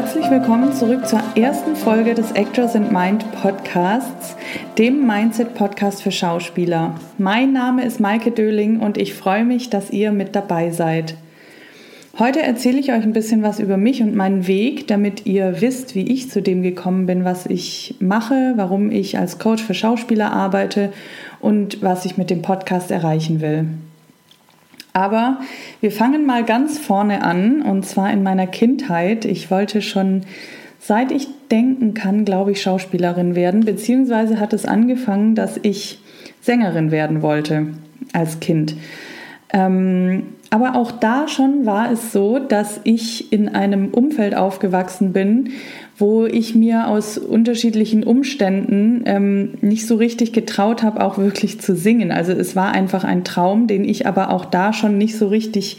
Herzlich willkommen zurück zur ersten Folge des Actors and Mind Podcasts, dem Mindset Podcast für Schauspieler. Mein Name ist Maike Döling und ich freue mich, dass ihr mit dabei seid. Heute erzähle ich euch ein bisschen was über mich und meinen Weg, damit ihr wisst, wie ich zu dem gekommen bin, was ich mache, warum ich als Coach für Schauspieler arbeite und was ich mit dem Podcast erreichen will. Aber wir fangen mal ganz vorne an und zwar in meiner Kindheit. Ich wollte schon seit ich denken kann, glaube ich, Schauspielerin werden, beziehungsweise hat es angefangen, dass ich Sängerin werden wollte als Kind. Ähm, aber auch da schon war es so, dass ich in einem Umfeld aufgewachsen bin, wo ich mir aus unterschiedlichen Umständen ähm, nicht so richtig getraut habe, auch wirklich zu singen. Also es war einfach ein Traum, den ich aber auch da schon nicht so richtig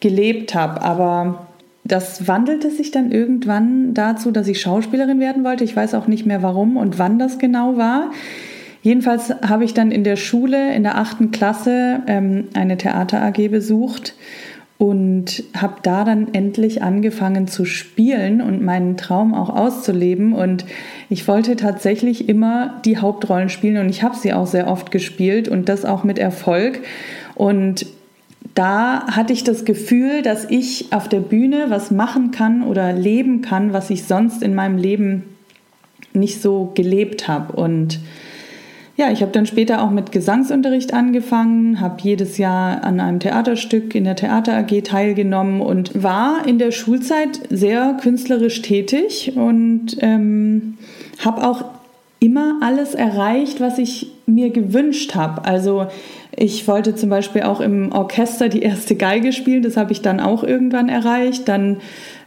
gelebt habe. Aber das wandelte sich dann irgendwann dazu, dass ich Schauspielerin werden wollte. Ich weiß auch nicht mehr warum und wann das genau war. Jedenfalls habe ich dann in der Schule in der achten Klasse ähm, eine Theater AG besucht und habe da dann endlich angefangen zu spielen und meinen Traum auch auszuleben. Und ich wollte tatsächlich immer die Hauptrollen spielen und ich habe sie auch sehr oft gespielt und das auch mit Erfolg. Und da hatte ich das Gefühl, dass ich auf der Bühne was machen kann oder leben kann, was ich sonst in meinem Leben nicht so gelebt habe. Und ja, ich habe dann später auch mit Gesangsunterricht angefangen, habe jedes Jahr an einem Theaterstück in der Theater AG teilgenommen und war in der Schulzeit sehr künstlerisch tätig und ähm, habe auch immer alles erreicht, was ich mir gewünscht habe. Also ich wollte zum Beispiel auch im Orchester die erste Geige spielen, das habe ich dann auch irgendwann erreicht. Dann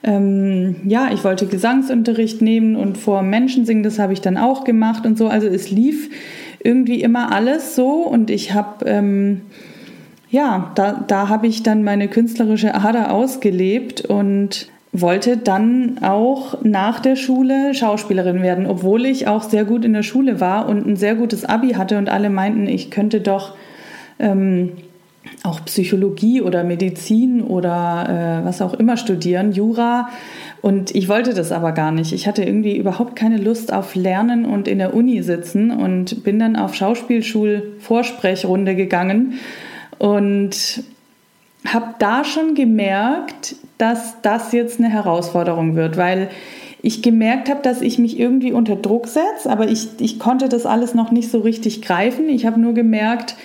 ähm, ja, ich wollte Gesangsunterricht nehmen und vor Menschen singen, das habe ich dann auch gemacht und so. Also es lief irgendwie immer alles so. Und ich habe, ähm, ja, da, da habe ich dann meine künstlerische Ader ausgelebt und wollte dann auch nach der Schule Schauspielerin werden, obwohl ich auch sehr gut in der Schule war und ein sehr gutes Abi hatte und alle meinten, ich könnte doch ähm, auch Psychologie oder Medizin oder äh, was auch immer studieren, Jura. Und ich wollte das aber gar nicht. Ich hatte irgendwie überhaupt keine Lust auf Lernen und in der Uni sitzen und bin dann auf Schauspielschul-Vorsprechrunde gegangen und habe da schon gemerkt, dass das jetzt eine Herausforderung wird, weil ich gemerkt habe, dass ich mich irgendwie unter Druck setze, aber ich, ich konnte das alles noch nicht so richtig greifen. Ich habe nur gemerkt,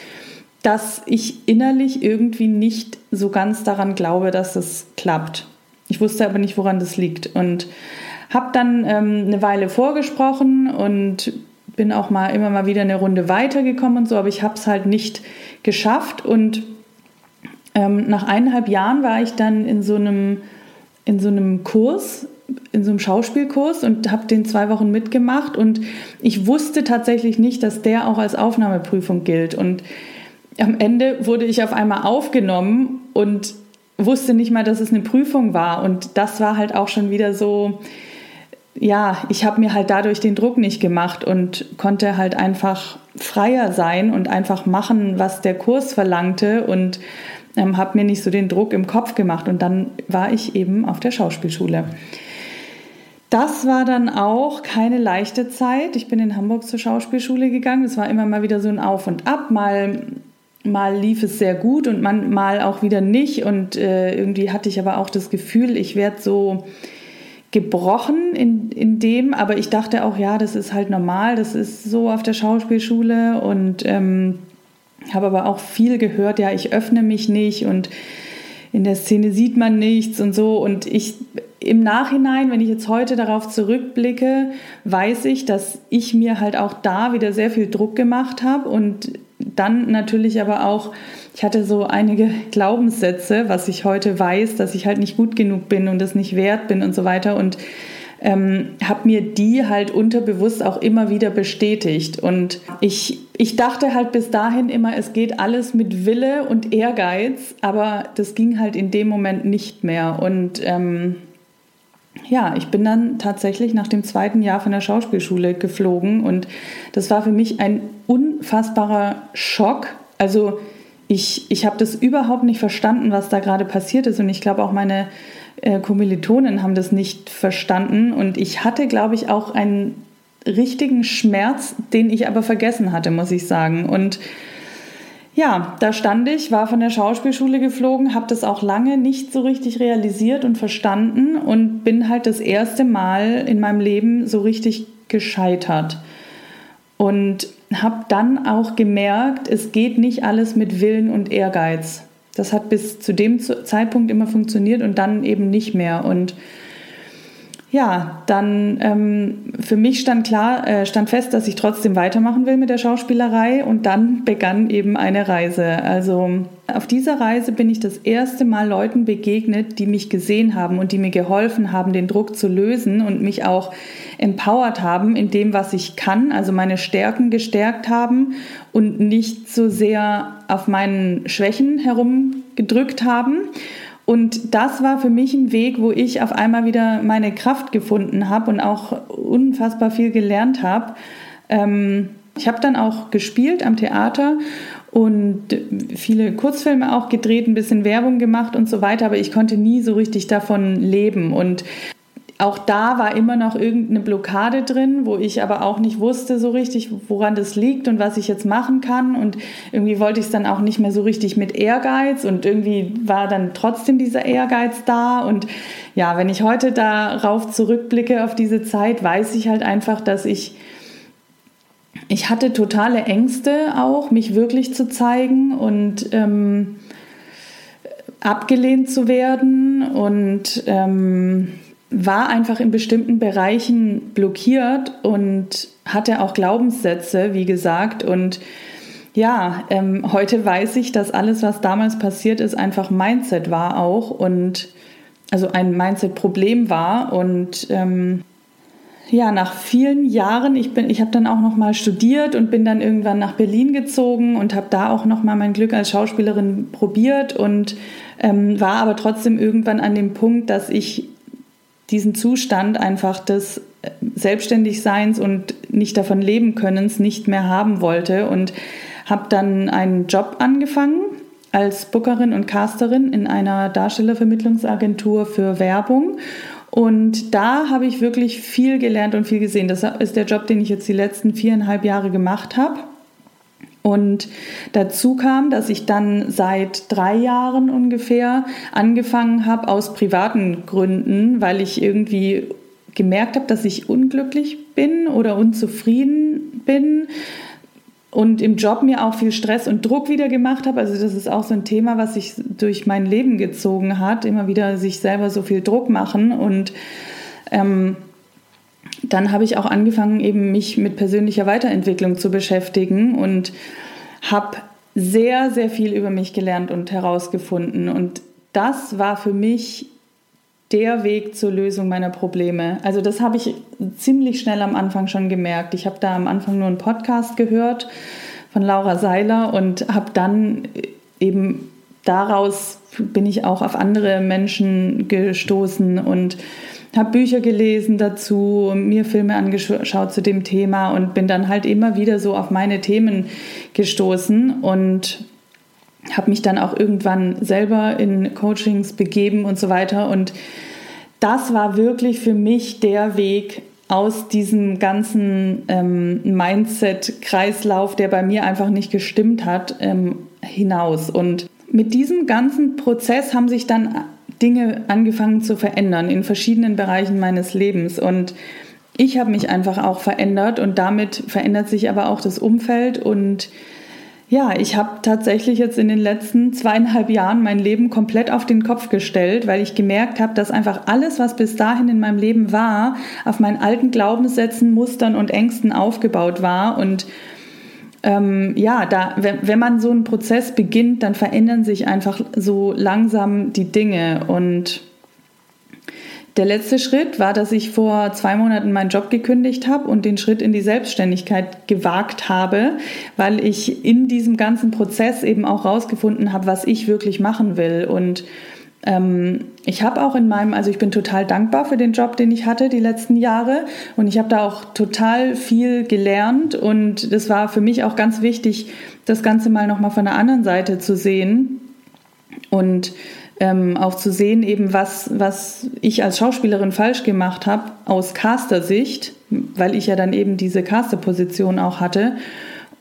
dass ich innerlich irgendwie nicht so ganz daran glaube, dass es klappt. Ich wusste aber nicht, woran das liegt. Und habe dann ähm, eine Weile vorgesprochen und bin auch mal immer mal wieder eine Runde weitergekommen und so, aber ich habe es halt nicht geschafft. Und ähm, nach eineinhalb Jahren war ich dann in so einem, in so einem Kurs, in so einem Schauspielkurs und habe den zwei Wochen mitgemacht. Und ich wusste tatsächlich nicht, dass der auch als Aufnahmeprüfung gilt. Und am Ende wurde ich auf einmal aufgenommen und wusste nicht mal, dass es eine Prüfung war. Und das war halt auch schon wieder so, ja, ich habe mir halt dadurch den Druck nicht gemacht und konnte halt einfach freier sein und einfach machen, was der Kurs verlangte und ähm, habe mir nicht so den Druck im Kopf gemacht. Und dann war ich eben auf der Schauspielschule. Das war dann auch keine leichte Zeit. Ich bin in Hamburg zur Schauspielschule gegangen. Es war immer mal wieder so ein Auf und Ab. Mal mal lief es sehr gut und man, mal auch wieder nicht. Und äh, irgendwie hatte ich aber auch das Gefühl, ich werde so gebrochen in, in dem, aber ich dachte auch, ja, das ist halt normal, das ist so auf der Schauspielschule. Und ähm, habe aber auch viel gehört, ja, ich öffne mich nicht. Und in der Szene sieht man nichts und so. Und ich im Nachhinein, wenn ich jetzt heute darauf zurückblicke, weiß ich, dass ich mir halt auch da wieder sehr viel Druck gemacht habe und dann natürlich aber auch, ich hatte so einige Glaubenssätze, was ich heute weiß, dass ich halt nicht gut genug bin und es nicht wert bin und so weiter und ähm, habe mir die halt unterbewusst auch immer wieder bestätigt. Und ich, ich dachte halt bis dahin immer, es geht alles mit Wille und Ehrgeiz, aber das ging halt in dem Moment nicht mehr. Und ähm, ja, ich bin dann tatsächlich nach dem zweiten Jahr von der Schauspielschule geflogen und das war für mich ein unfassbarer Schock. Also ich, ich habe das überhaupt nicht verstanden, was da gerade passiert ist und ich glaube auch meine äh, Kommilitonen haben das nicht verstanden und ich hatte, glaube ich, auch einen richtigen Schmerz, den ich aber vergessen hatte, muss ich sagen. Und ja, da stand ich, war von der Schauspielschule geflogen, habe das auch lange nicht so richtig realisiert und verstanden und bin halt das erste Mal in meinem Leben so richtig gescheitert. Und habe dann auch gemerkt, es geht nicht alles mit Willen und Ehrgeiz. Das hat bis zu dem Zeitpunkt immer funktioniert und dann eben nicht mehr. Und ja, dann ähm, für mich stand klar, äh, stand fest, dass ich trotzdem weitermachen will mit der Schauspielerei und dann begann eben eine Reise. Also auf dieser Reise bin ich das erste Mal Leuten begegnet, die mich gesehen haben und die mir geholfen haben, den Druck zu lösen und mich auch empowered haben in dem, was ich kann, also meine Stärken gestärkt haben und nicht so sehr auf meinen Schwächen herumgedrückt haben. Und das war für mich ein Weg, wo ich auf einmal wieder meine Kraft gefunden habe und auch unfassbar viel gelernt habe. Ähm, ich habe dann auch gespielt am Theater und viele Kurzfilme auch gedreht, ein bisschen Werbung gemacht und so weiter, aber ich konnte nie so richtig davon leben. Und auch da war immer noch irgendeine Blockade drin, wo ich aber auch nicht wusste so richtig, woran das liegt und was ich jetzt machen kann. Und irgendwie wollte ich es dann auch nicht mehr so richtig mit Ehrgeiz und irgendwie war dann trotzdem dieser Ehrgeiz da. Und ja, wenn ich heute darauf zurückblicke auf diese Zeit, weiß ich halt einfach, dass ich ich hatte totale Ängste auch, mich wirklich zu zeigen und ähm, abgelehnt zu werden und ähm, war einfach in bestimmten Bereichen blockiert und hatte auch Glaubenssätze, wie gesagt. Und ja, ähm, heute weiß ich, dass alles, was damals passiert ist, einfach Mindset war auch und also ein Mindset-Problem war. Und ähm, ja, nach vielen Jahren, ich bin, ich habe dann auch noch mal studiert und bin dann irgendwann nach Berlin gezogen und habe da auch noch mal mein Glück als Schauspielerin probiert und ähm, war aber trotzdem irgendwann an dem Punkt, dass ich diesen Zustand einfach des äh, Selbstständigseins und nicht davon leben Könnens nicht mehr haben wollte und habe dann einen Job angefangen als Bookerin und Casterin in einer Darstellervermittlungsagentur für Werbung. Und da habe ich wirklich viel gelernt und viel gesehen. Das ist der Job, den ich jetzt die letzten viereinhalb Jahre gemacht habe. Und dazu kam, dass ich dann seit drei Jahren ungefähr angefangen habe aus privaten Gründen, weil ich irgendwie gemerkt habe, dass ich unglücklich bin oder unzufrieden bin und im Job mir auch viel Stress und Druck wieder gemacht habe. Also das ist auch so ein Thema, was sich durch mein Leben gezogen hat. Immer wieder sich selber so viel Druck machen und ähm, dann habe ich auch angefangen, eben mich mit persönlicher Weiterentwicklung zu beschäftigen und habe sehr, sehr viel über mich gelernt und herausgefunden. Und das war für mich der Weg zur Lösung meiner Probleme. Also das habe ich ziemlich schnell am Anfang schon gemerkt. Ich habe da am Anfang nur einen Podcast gehört von Laura Seiler und habe dann eben daraus bin ich auch auf andere Menschen gestoßen und habe Bücher gelesen dazu, mir Filme angeschaut zu dem Thema und bin dann halt immer wieder so auf meine Themen gestoßen und habe mich dann auch irgendwann selber in Coachings begeben und so weiter. Und das war wirklich für mich der Weg aus diesem ganzen ähm, Mindset-Kreislauf, der bei mir einfach nicht gestimmt hat, ähm, hinaus. Und mit diesem ganzen Prozess haben sich dann Dinge angefangen zu verändern in verschiedenen Bereichen meines Lebens. Und ich habe mich einfach auch verändert und damit verändert sich aber auch das Umfeld. Und ja, ich habe tatsächlich jetzt in den letzten zweieinhalb Jahren mein Leben komplett auf den Kopf gestellt, weil ich gemerkt habe, dass einfach alles, was bis dahin in meinem Leben war, auf meinen alten Glaubenssätzen, Mustern und Ängsten aufgebaut war. Und ähm, ja, da, wenn, wenn man so einen Prozess beginnt, dann verändern sich einfach so langsam die Dinge. Und der letzte Schritt war, dass ich vor zwei Monaten meinen Job gekündigt habe und den Schritt in die Selbstständigkeit gewagt habe, weil ich in diesem ganzen Prozess eben auch rausgefunden habe, was ich wirklich machen will. Und ich habe auch in meinem, also ich bin total dankbar für den Job, den ich hatte die letzten Jahre und ich habe da auch total viel gelernt und das war für mich auch ganz wichtig, das Ganze mal nochmal von der anderen Seite zu sehen und ähm, auch zu sehen, eben was, was ich als Schauspielerin falsch gemacht habe aus Caster-Sicht, weil ich ja dann eben diese Caster-Position auch hatte.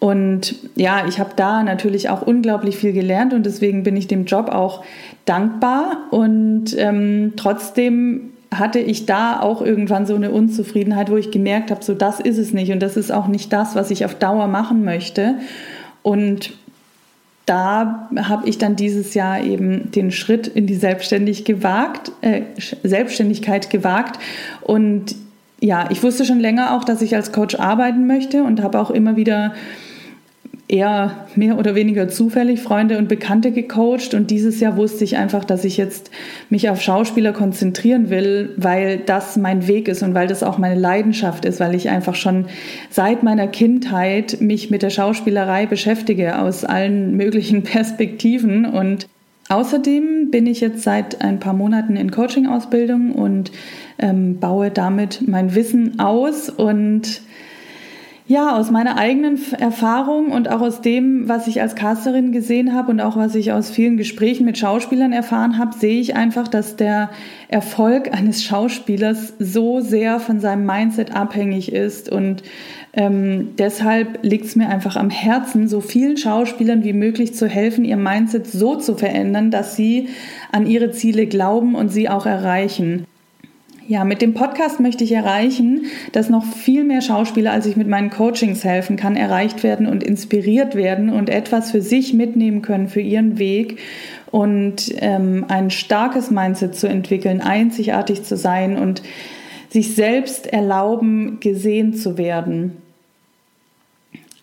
Und ja, ich habe da natürlich auch unglaublich viel gelernt und deswegen bin ich dem Job auch dankbar. Und ähm, trotzdem hatte ich da auch irgendwann so eine Unzufriedenheit, wo ich gemerkt habe, so das ist es nicht und das ist auch nicht das, was ich auf Dauer machen möchte. Und da habe ich dann dieses Jahr eben den Schritt in die Selbstständig gewagt, äh, Selbstständigkeit gewagt. Und ja, ich wusste schon länger auch, dass ich als Coach arbeiten möchte und habe auch immer wieder eher mehr oder weniger zufällig Freunde und Bekannte gecoacht. Und dieses Jahr wusste ich einfach, dass ich jetzt mich auf Schauspieler konzentrieren will, weil das mein Weg ist und weil das auch meine Leidenschaft ist, weil ich einfach schon seit meiner Kindheit mich mit der Schauspielerei beschäftige aus allen möglichen Perspektiven. Und Außerdem bin ich jetzt seit ein paar Monaten in Coaching-Ausbildung und ähm, baue damit mein Wissen aus. Und ja, aus meiner eigenen Erfahrung und auch aus dem, was ich als Casterin gesehen habe und auch was ich aus vielen Gesprächen mit Schauspielern erfahren habe, sehe ich einfach, dass der Erfolg eines Schauspielers so sehr von seinem Mindset abhängig ist. Und ähm, deshalb liegt es mir einfach am Herzen, so vielen Schauspielern wie möglich zu helfen, ihr Mindset so zu verändern, dass sie an ihre Ziele glauben und sie auch erreichen. Ja, mit dem Podcast möchte ich erreichen, dass noch viel mehr Schauspieler, als ich mit meinen Coachings helfen kann, erreicht werden und inspiriert werden und etwas für sich mitnehmen können, für ihren Weg und ähm, ein starkes Mindset zu entwickeln, einzigartig zu sein und sich selbst erlauben, gesehen zu werden.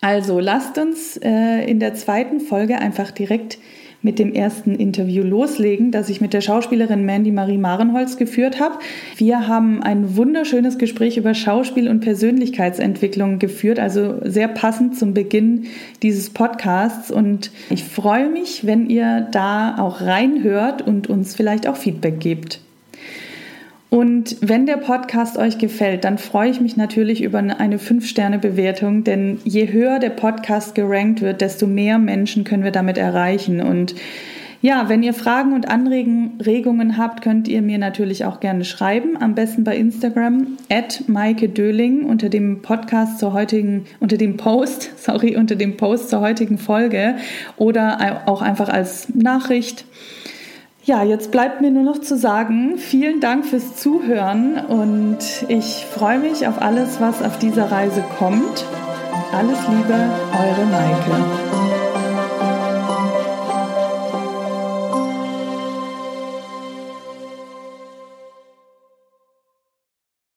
Also lasst uns äh, in der zweiten Folge einfach direkt mit dem ersten Interview loslegen, das ich mit der Schauspielerin Mandy Marie Marenholz geführt habe. Wir haben ein wunderschönes Gespräch über Schauspiel und Persönlichkeitsentwicklung geführt, also sehr passend zum Beginn dieses Podcasts. Und ich freue mich, wenn ihr da auch reinhört und uns vielleicht auch Feedback gebt. Und wenn der Podcast euch gefällt, dann freue ich mich natürlich über eine 5-Sterne-Bewertung, denn je höher der Podcast gerankt wird, desto mehr Menschen können wir damit erreichen. Und ja, wenn ihr Fragen und Anregungen habt, könnt ihr mir natürlich auch gerne schreiben. Am besten bei Instagram at Maike Döling unter dem Podcast zur heutigen, unter dem Post, sorry, unter dem Post zur heutigen Folge oder auch einfach als Nachricht. Ja, jetzt bleibt mir nur noch zu sagen, vielen Dank fürs Zuhören und ich freue mich auf alles, was auf dieser Reise kommt. Alles Liebe, eure Maike.